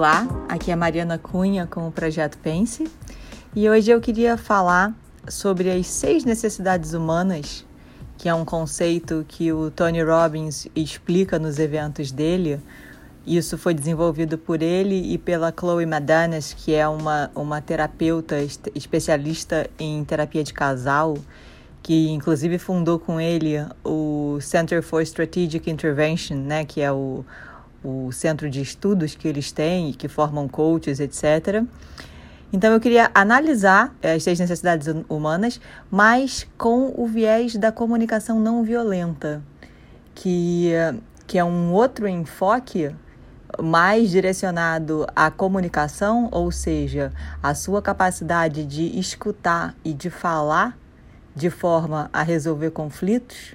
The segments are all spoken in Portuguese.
Olá, aqui é Mariana Cunha com o Projeto Pense e hoje eu queria falar sobre as seis necessidades humanas, que é um conceito que o Tony Robbins explica nos eventos dele. Isso foi desenvolvido por ele e pela Chloe Madanes, que é uma, uma terapeuta especialista em terapia de casal, que inclusive fundou com ele o Center for Strategic Intervention, né, que é o, o centro de estudos que eles têm que formam coaches, etc. Então eu queria analisar as seis necessidades humanas, mas com o viés da comunicação não violenta, que, que é um outro enfoque mais direcionado à comunicação, ou seja, a sua capacidade de escutar e de falar de forma a resolver conflitos.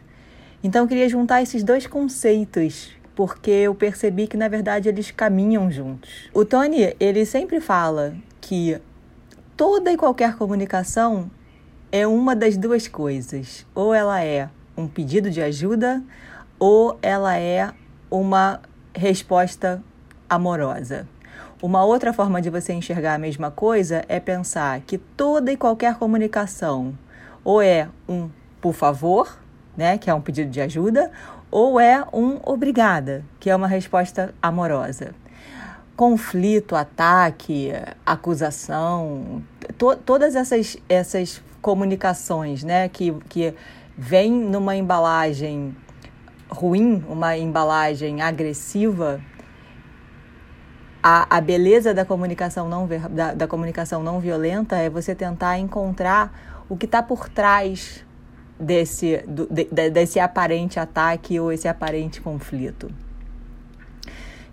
Então eu queria juntar esses dois conceitos porque eu percebi que na verdade eles caminham juntos. O Tony, ele sempre fala que toda e qualquer comunicação é uma das duas coisas. Ou ela é um pedido de ajuda, ou ela é uma resposta amorosa. Uma outra forma de você enxergar a mesma coisa é pensar que toda e qualquer comunicação ou é um por favor, né, que é um pedido de ajuda, ou é um obrigada, que é uma resposta amorosa. Conflito, ataque, acusação, to, todas essas, essas comunicações né, que, que vêm numa embalagem ruim, uma embalagem agressiva, a, a beleza da comunicação, não, da, da comunicação não violenta é você tentar encontrar o que está por trás desse, do, de, desse aparente ataque ou esse aparente conflito.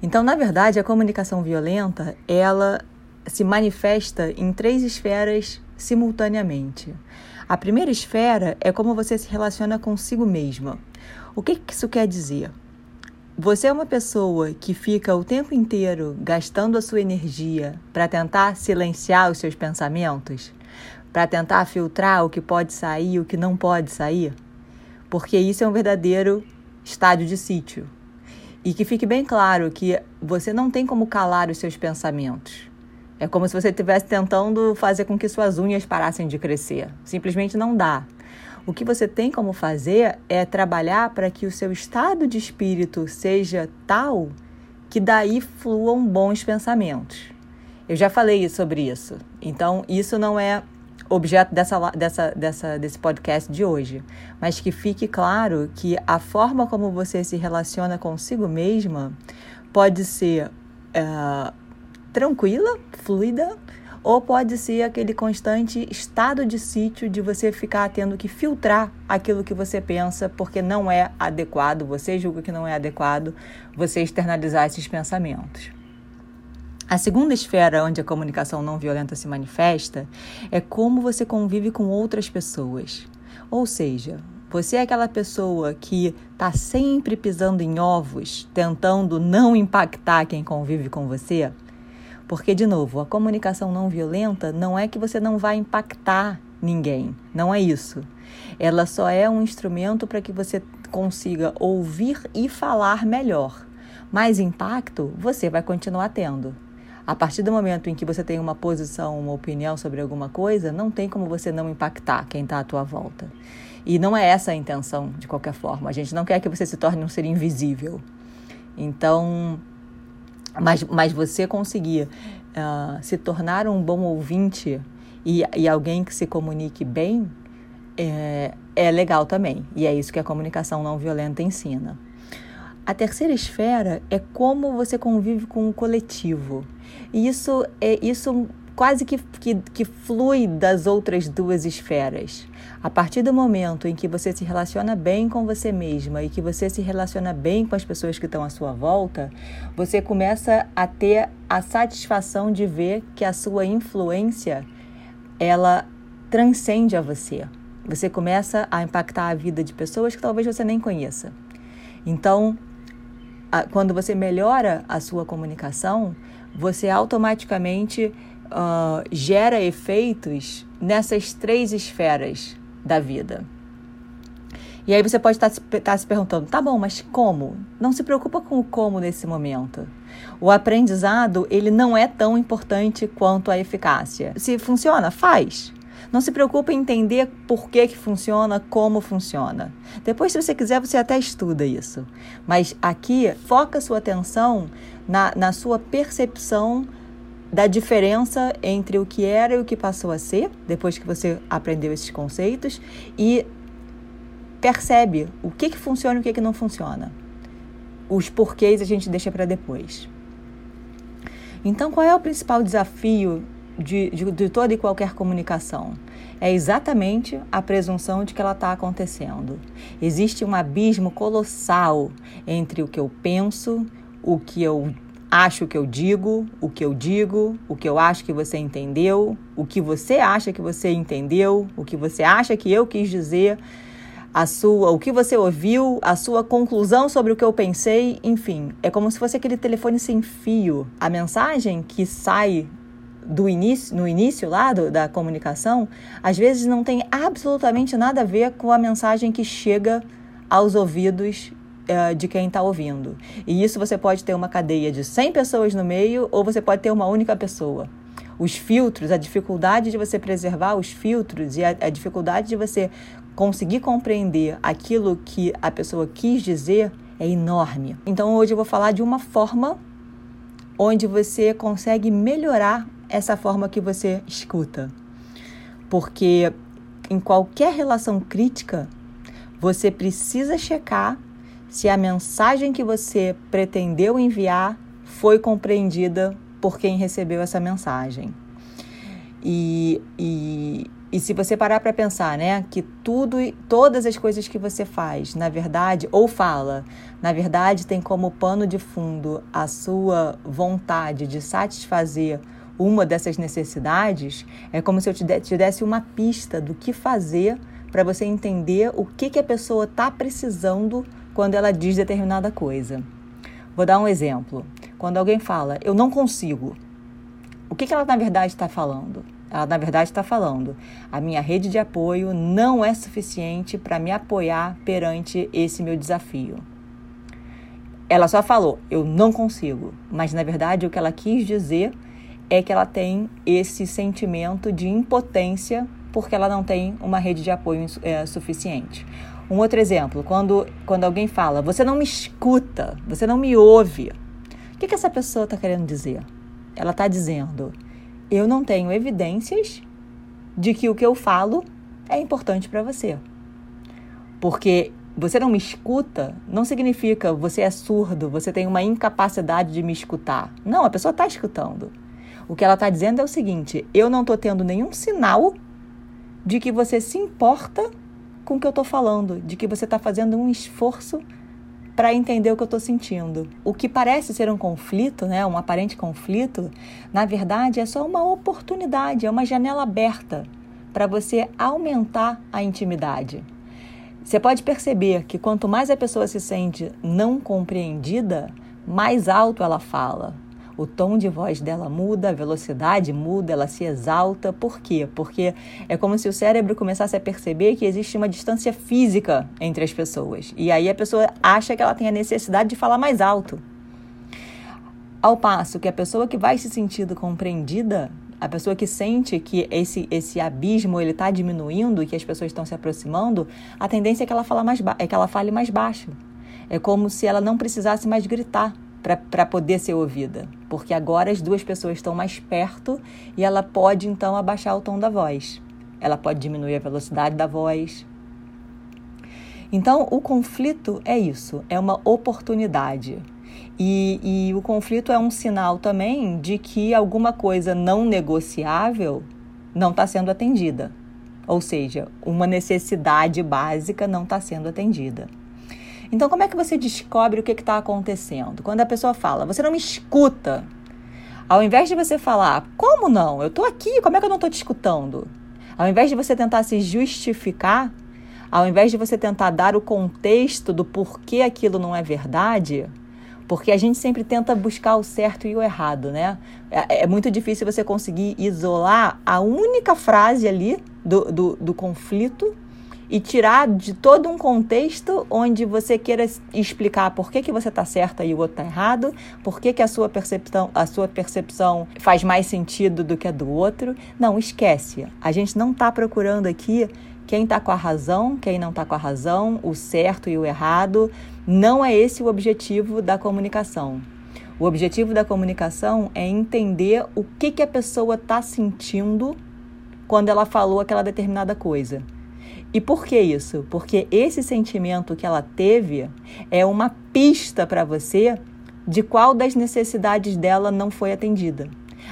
Então, na verdade, a comunicação violenta, ela se manifesta em três esferas simultaneamente. A primeira esfera é como você se relaciona consigo mesma. O que isso quer dizer? Você é uma pessoa que fica o tempo inteiro gastando a sua energia para tentar silenciar os seus pensamentos? Para tentar filtrar o que pode sair e o que não pode sair? Porque isso é um verdadeiro estádio de sítio. E que fique bem claro que você não tem como calar os seus pensamentos. É como se você estivesse tentando fazer com que suas unhas parassem de crescer. Simplesmente não dá. O que você tem como fazer é trabalhar para que o seu estado de espírito seja tal que daí fluam bons pensamentos. Eu já falei sobre isso. Então, isso não é objeto dessa, dessa, dessa, desse podcast de hoje, mas que fique claro que a forma como você se relaciona consigo mesma pode ser é, tranquila, fluida, ou pode ser aquele constante estado de sítio de você ficar tendo que filtrar aquilo que você pensa porque não é adequado, você julga que não é adequado você externalizar esses pensamentos. A segunda esfera onde a comunicação não violenta se manifesta é como você convive com outras pessoas. Ou seja, você é aquela pessoa que está sempre pisando em ovos, tentando não impactar quem convive com você? Porque, de novo, a comunicação não violenta não é que você não vai impactar ninguém, não é isso. Ela só é um instrumento para que você consiga ouvir e falar melhor. Mais impacto você vai continuar tendo. A partir do momento em que você tem uma posição, uma opinião sobre alguma coisa, não tem como você não impactar quem está à tua volta. E não é essa a intenção, de qualquer forma. A gente não quer que você se torne um ser invisível. Então, mas, mas você conseguir uh, se tornar um bom ouvinte e, e alguém que se comunique bem é, é legal também. E é isso que a comunicação não violenta ensina. A terceira esfera é como você convive com o coletivo. E isso é isso quase que, que, que flui das outras duas esferas. A partir do momento em que você se relaciona bem com você mesma e que você se relaciona bem com as pessoas que estão à sua volta, você começa a ter a satisfação de ver que a sua influência ela transcende a você. Você começa a impactar a vida de pessoas que talvez você nem conheça. Então, quando você melhora a sua comunicação, você automaticamente uh, gera efeitos nessas três esferas da vida. E aí você pode estar tá, tá se perguntando, tá bom, mas como? Não se preocupa com o como nesse momento. O aprendizado, ele não é tão importante quanto a eficácia. Se funciona, faz. Não se preocupe em entender por que, que funciona, como funciona. Depois, se você quiser, você até estuda isso. Mas aqui, foca sua atenção na, na sua percepção da diferença entre o que era e o que passou a ser, depois que você aprendeu esses conceitos, e percebe o que, que funciona e o que, que não funciona. Os porquês a gente deixa para depois. Então, qual é o principal desafio de, de, de toda e qualquer comunicação? É exatamente a presunção de que ela está acontecendo. Existe um abismo colossal entre o que eu penso, o que eu acho que eu digo, o que eu digo, o que eu acho que você entendeu, o que você acha que você entendeu, o que você acha que eu quis dizer a sua, o que você ouviu, a sua conclusão sobre o que eu pensei, enfim, é como se fosse aquele telefone sem fio. A mensagem que sai do início, no início lá do, da comunicação, às vezes não tem absolutamente nada a ver com a mensagem que chega aos ouvidos uh, de quem está ouvindo. E isso você pode ter uma cadeia de 100 pessoas no meio ou você pode ter uma única pessoa os filtros, a dificuldade de você preservar os filtros e a, a, dificuldade de você conseguir compreender aquilo que a pessoa quis dizer é enorme. Então hoje eu vou falar de uma forma onde você consegue melhorar essa forma que você escuta. Porque em qualquer relação crítica, você precisa checar se a mensagem que você pretendeu enviar foi compreendida por quem recebeu essa mensagem. E, e, e se você parar para pensar, né, que tudo, todas as coisas que você faz, na verdade, ou fala, na verdade, tem como pano de fundo a sua vontade de satisfazer uma dessas necessidades, é como se eu te, desse uma pista do que fazer para você entender o que, que a pessoa está precisando quando ela diz determinada coisa. Vou dar um exemplo. Quando alguém fala, eu não consigo, o que, que ela na verdade está falando? Ela, na verdade, está falando: a minha rede de apoio não é suficiente para me apoiar perante esse meu desafio. Ela só falou: eu não consigo. Mas, na verdade, o que ela quis dizer é que ela tem esse sentimento de impotência porque ela não tem uma rede de apoio é, suficiente. Um outro exemplo, quando, quando alguém fala, você não me escuta, você não me ouve. O que, que essa pessoa está querendo dizer? Ela está dizendo, eu não tenho evidências de que o que eu falo é importante para você. Porque você não me escuta não significa você é surdo, você tem uma incapacidade de me escutar. Não, a pessoa está escutando. O que ela está dizendo é o seguinte: eu não estou tendo nenhum sinal de que você se importa com o que eu estou falando, de que você está fazendo um esforço para entender o que eu estou sentindo. O que parece ser um conflito, né, um aparente conflito, na verdade é só uma oportunidade, é uma janela aberta para você aumentar a intimidade. Você pode perceber que quanto mais a pessoa se sente não compreendida, mais alto ela fala, o tom de voz dela muda, a velocidade muda, ela se exalta. Por quê? Porque é como se o cérebro começasse a perceber que existe uma distância física entre as pessoas. E aí a pessoa acha que ela tem a necessidade de falar mais alto. Ao passo que a pessoa que vai se sentindo compreendida, a pessoa que sente que esse, esse abismo ele está diminuindo e que as pessoas estão se aproximando, a tendência é que ela, fala mais é que ela fale mais baixo. É como se ela não precisasse mais gritar para poder ser ouvida, porque agora as duas pessoas estão mais perto e ela pode então abaixar o tom da voz. Ela pode diminuir a velocidade da voz. Então, o conflito é isso, é uma oportunidade. E, e o conflito é um sinal também de que alguma coisa não negociável não está sendo atendida. Ou seja, uma necessidade básica não está sendo atendida. Então, como é que você descobre o que está acontecendo? Quando a pessoa fala, você não me escuta. Ao invés de você falar, como não? Eu estou aqui, como é que eu não estou te escutando? Ao invés de você tentar se justificar, ao invés de você tentar dar o contexto do porquê aquilo não é verdade, porque a gente sempre tenta buscar o certo e o errado, né? É, é muito difícil você conseguir isolar a única frase ali do, do, do conflito e tirar de todo um contexto onde você queira explicar por que, que você está certo e o outro está errado, por que, que a, sua percepção, a sua percepção faz mais sentido do que a do outro. Não, esquece. A gente não está procurando aqui quem está com a razão, quem não está com a razão, o certo e o errado. Não é esse o objetivo da comunicação. O objetivo da comunicação é entender o que, que a pessoa está sentindo quando ela falou aquela determinada coisa. E por que isso? Porque esse sentimento que ela teve é uma pista para você de qual das necessidades dela não foi atendida.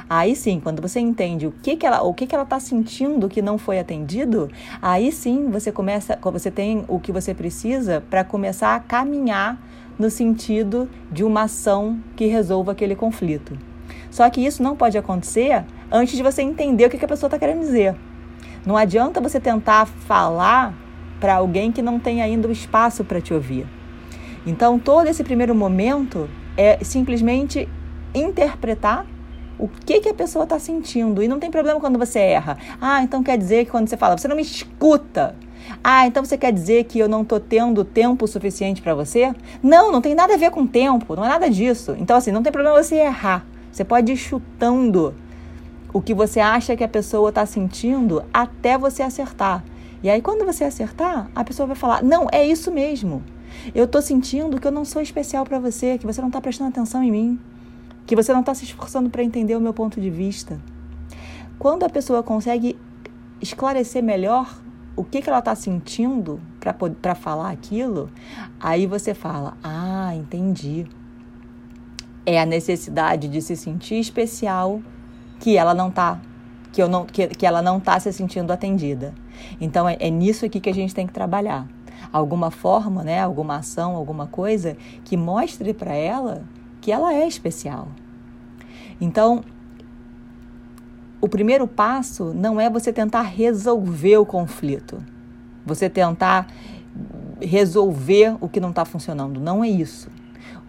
Aí sim, quando você entende o que, que ela o que, que ela está sentindo que não foi atendido, aí sim você começa, você tem o que você precisa para começar a caminhar no sentido de uma ação que resolva aquele conflito. Só que isso não pode acontecer antes de você entender o que, que a pessoa está querendo dizer. Não adianta você tentar falar para alguém que não tem ainda o espaço para te ouvir. Então, todo esse primeiro momento é simplesmente interpretar o que, que a pessoa está sentindo. E não tem problema quando você erra. Ah, então quer dizer que quando você fala, você não me escuta. Ah, então você quer dizer que eu não estou tendo tempo suficiente para você? Não, não tem nada a ver com tempo, não é nada disso. Então, assim, não tem problema você errar. Você pode ir chutando o que você acha que a pessoa está sentindo até você acertar. E aí, quando você acertar, a pessoa vai falar: Não, é isso mesmo. Eu estou sentindo que eu não sou especial para você, que você não está prestando atenção em mim, que você não está se esforçando para entender o meu ponto de vista. Quando a pessoa consegue esclarecer melhor o que, que ela está sentindo para falar aquilo, aí você fala: Ah, entendi. É a necessidade de se sentir especial que ela não está que, eu não, que, que ela não está se sentindo atendida. Então é, é nisso aqui que a gente tem que trabalhar. Alguma forma, né, alguma ação, alguma coisa que mostre para ela que ela é especial. Então, o primeiro passo não é você tentar resolver o conflito, você tentar resolver o que não está funcionando. Não é isso.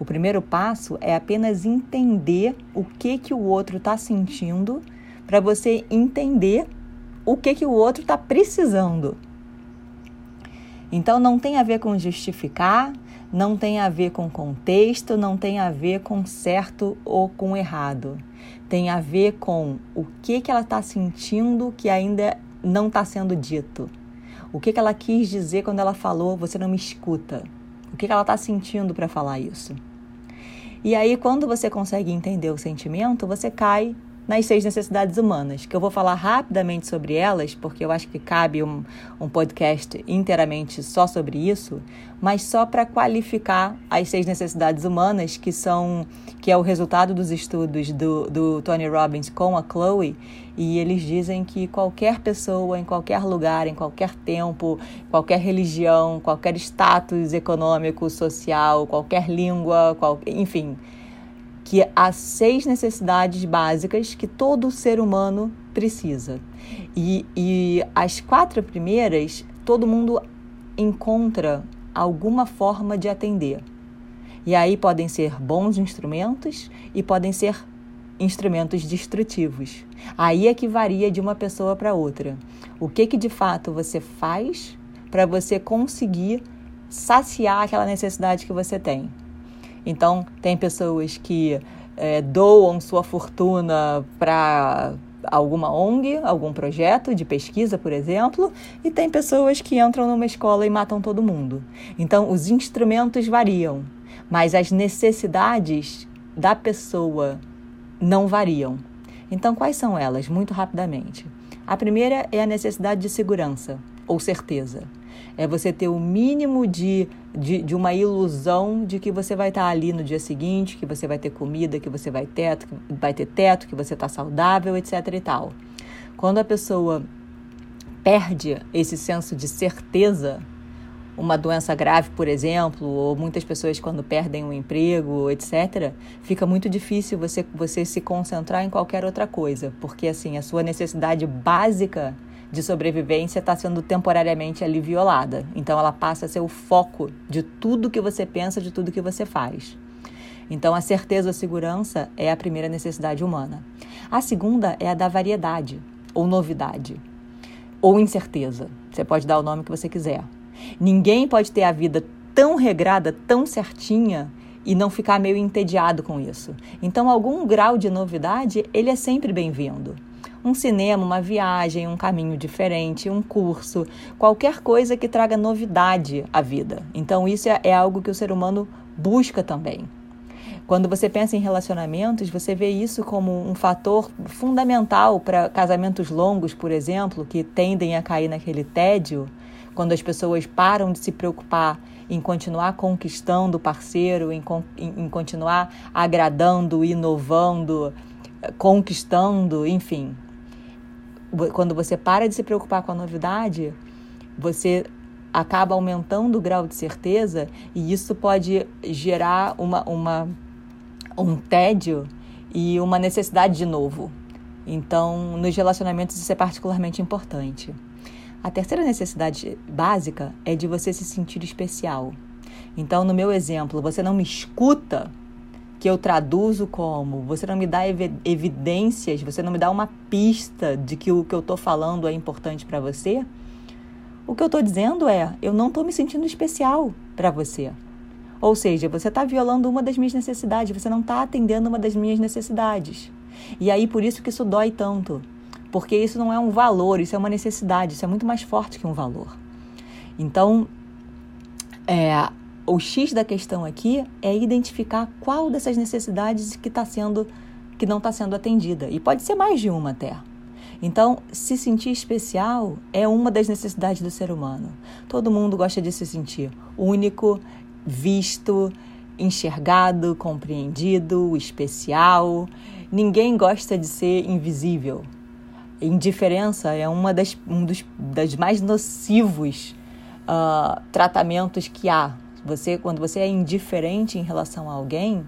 O primeiro passo é apenas entender o que que o outro está sentindo para você entender o que que o outro está precisando. Então não tem a ver com justificar, não tem a ver com contexto, não tem a ver com certo ou com errado. Tem a ver com o que que ela está sentindo que ainda não está sendo dito. O que, que ela quis dizer quando ela falou, você não me escuta? O que, que ela está sentindo para falar isso? E aí, quando você consegue entender o sentimento, você cai nas seis necessidades humanas, que eu vou falar rapidamente sobre elas, porque eu acho que cabe um, um podcast inteiramente só sobre isso, mas só para qualificar as seis necessidades humanas, que são que é o resultado dos estudos do, do Tony Robbins com a Chloe, e eles dizem que qualquer pessoa, em qualquer lugar, em qualquer tempo, qualquer religião, qualquer status econômico, social, qualquer língua, qual, enfim, que há seis necessidades básicas que todo ser humano precisa. E, e as quatro primeiras, todo mundo encontra alguma forma de atender. E aí podem ser bons instrumentos e podem ser instrumentos destrutivos. Aí é que varia de uma pessoa para outra. O que que de fato você faz para você conseguir saciar aquela necessidade que você tem? Então, tem pessoas que é, doam sua fortuna para alguma ONG, algum projeto de pesquisa, por exemplo, e tem pessoas que entram numa escola e matam todo mundo. Então, os instrumentos variam, mas as necessidades da pessoa não variam. Então, quais são elas? Muito rapidamente. A primeira é a necessidade de segurança ou certeza. É você ter o mínimo de, de, de, uma ilusão de que você vai estar ali no dia seguinte, que você vai ter comida, que você vai, teto, que vai ter teto, que você está saudável, etc. e tal. Quando a pessoa perde esse senso de certeza, uma doença grave, por exemplo, ou muitas pessoas quando perdem um emprego, etc., fica muito difícil você, você se concentrar em qualquer outra coisa, porque assim, a sua necessidade básica de sobrevivência está sendo temporariamente ali violada. Então ela passa a ser o foco de tudo que você pensa, de tudo que você faz. Então a certeza ou segurança é a primeira necessidade humana. A segunda é a da variedade ou novidade. ou incerteza. Você pode dar o nome que você quiser. Ninguém pode ter a vida tão regrada, tão certinha e não ficar meio entediado com isso. Então, algum grau de novidade, ele é sempre bem-vindo. Um cinema, uma viagem, um caminho diferente, um curso, qualquer coisa que traga novidade à vida. Então, isso é, é algo que o ser humano busca também. Quando você pensa em relacionamentos, você vê isso como um fator fundamental para casamentos longos, por exemplo, que tendem a cair naquele tédio, quando as pessoas param de se preocupar em continuar conquistando o parceiro, em, em, em continuar agradando, inovando, conquistando, enfim. Quando você para de se preocupar com a novidade, você acaba aumentando o grau de certeza e isso pode gerar uma, uma, um tédio e uma necessidade de novo. Então, nos relacionamentos, isso é particularmente importante. A terceira necessidade básica é de você se sentir especial. Então, no meu exemplo, você não me escuta, que eu traduzo como você não me dá evidências, você não me dá uma pista de que o que eu estou falando é importante para você. O que eu estou dizendo é, eu não estou me sentindo especial para você. Ou seja, você está violando uma das minhas necessidades, você não está atendendo uma das minhas necessidades. E aí por isso que isso dói tanto porque isso não é um valor, isso é uma necessidade, isso é muito mais forte que um valor. Então, é, o X da questão aqui é identificar qual dessas necessidades que está sendo que não está sendo atendida e pode ser mais de uma até. Então, se sentir especial é uma das necessidades do ser humano. Todo mundo gosta de se sentir único, visto, enxergado, compreendido, especial. Ninguém gosta de ser invisível indiferença é uma das, um dos das mais nocivos uh, tratamentos que há. Você, quando você é indiferente em relação a alguém,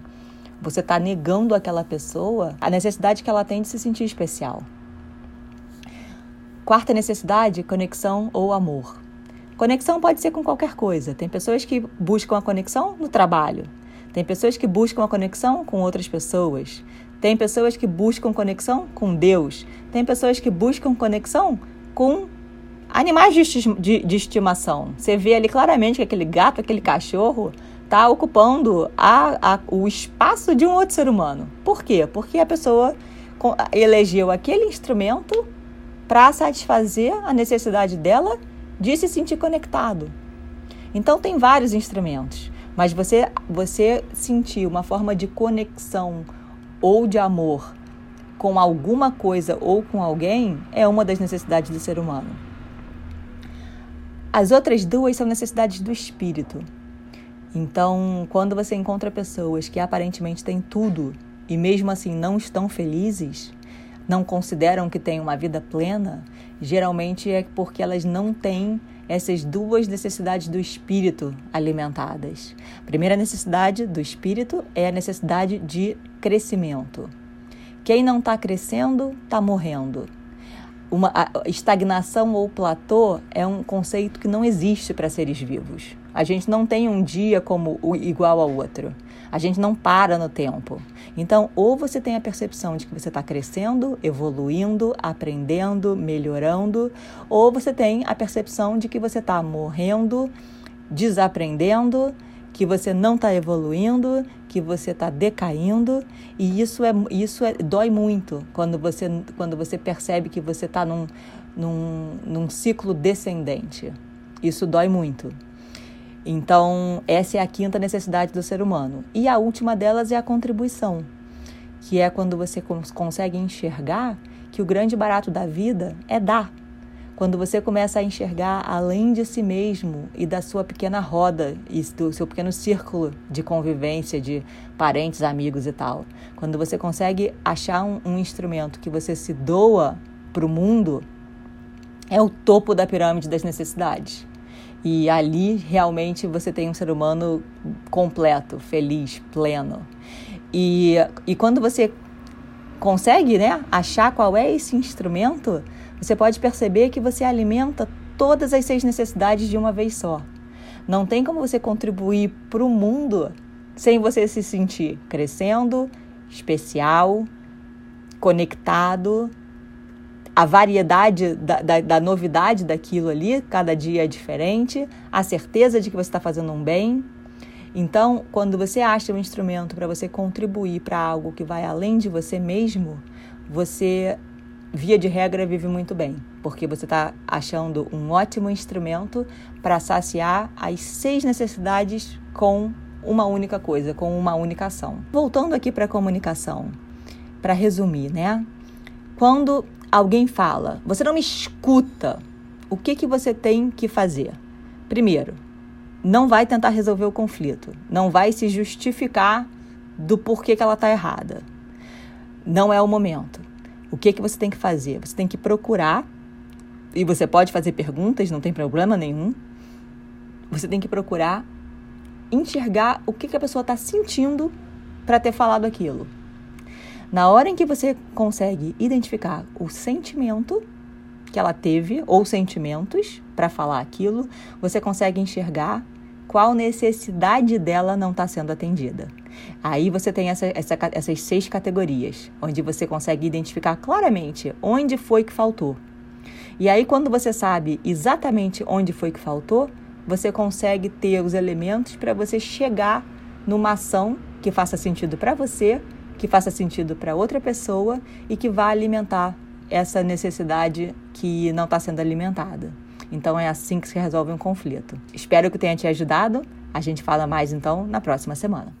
você está negando àquela pessoa a necessidade que ela tem de se sentir especial. Quarta necessidade, conexão ou amor. Conexão pode ser com qualquer coisa. Tem pessoas que buscam a conexão no trabalho. Tem pessoas que buscam a conexão com outras pessoas. Tem pessoas que buscam conexão com Deus. Tem pessoas que buscam conexão com animais de, estimação. Você vê ali claramente que aquele gato, aquele cachorro, está ocupando a, a, o espaço de um outro ser humano. Por quê? Porque a pessoa elegeu aquele instrumento para satisfazer a necessidade dela de se sentir conectado. Então tem vários instrumentos, mas você você sentir uma forma de conexão ou de amor com alguma coisa ou com alguém é uma das necessidades do ser humano. As outras duas são necessidades do espírito. Então, quando você encontra pessoas que aparentemente têm tudo e mesmo assim não estão felizes, não consideram que têm uma vida plena, geralmente é porque elas não têm essas duas necessidades do espírito alimentadas. A primeira necessidade do espírito é a necessidade de crescimento. Quem não está crescendo está morrendo. Uma estagnação ou platô é um conceito que não existe para seres vivos. A gente não tem um dia como igual ao outro. A gente não para no tempo. Então, ou você tem a percepção de que você está crescendo, evoluindo, aprendendo, melhorando, ou você tem a percepção de que você está morrendo, desaprendendo, que você não está evoluindo, que você está decaindo, e isso é isso é, dói muito quando você quando você percebe que você está num, num, num ciclo descendente. Isso dói muito. Então, essa é a quinta necessidade do ser humano. E a última delas é a contribuição, que é quando você consegue enxergar que o grande barato da vida é dar. Quando você começa a enxergar além de si mesmo e da sua pequena roda e do seu pequeno círculo de convivência, de parentes, amigos e tal. Quando você consegue achar um, um instrumento que você se doa para o mundo, é o topo da pirâmide das necessidades. E ali realmente você tem um ser humano completo, feliz, pleno. E, e quando você consegue né, achar qual é esse instrumento, você pode perceber que você alimenta todas as seis necessidades de uma vez só. Não tem como você contribuir para o mundo sem você se sentir crescendo, especial, conectado, a variedade da, da, da, novidade daquilo ali, cada dia é diferente, a certeza de que você está fazendo um bem. Então, quando você acha um instrumento para você contribuir para algo que vai além de você mesmo, você, via de regra, vive muito bem, porque você está achando um ótimo instrumento para saciar as seis necessidades com uma única coisa, com uma única ação. Voltando aqui para a comunicação, para resumir, né? Quando alguém fala, você não me escuta, o que, que você tem que fazer? Primeiro, não vai tentar resolver o conflito, não vai se justificar do porquê que ela está errada. Não é o momento. O que, que você tem que fazer? Você tem que procurar, e você pode fazer perguntas, não tem problema nenhum. Você tem que procurar enxergar o que, que a pessoa está sentindo para ter falado aquilo. Na hora em que você consegue identificar o sentimento que ela teve ou sentimentos para falar aquilo, você consegue enxergar qual necessidade dela não está sendo atendida. Aí você tem essa, essa, essas seis categorias, onde você consegue identificar claramente onde foi que faltou. E aí, quando você sabe exatamente onde foi que faltou, você consegue ter os elementos para você chegar numa ação que faça sentido para você que faça sentido para outra pessoa e que vá alimentar essa necessidade que não está sendo alimentada. Então é assim que se resolve um conflito. Espero que tenha te ajudado. A gente fala mais então na próxima semana.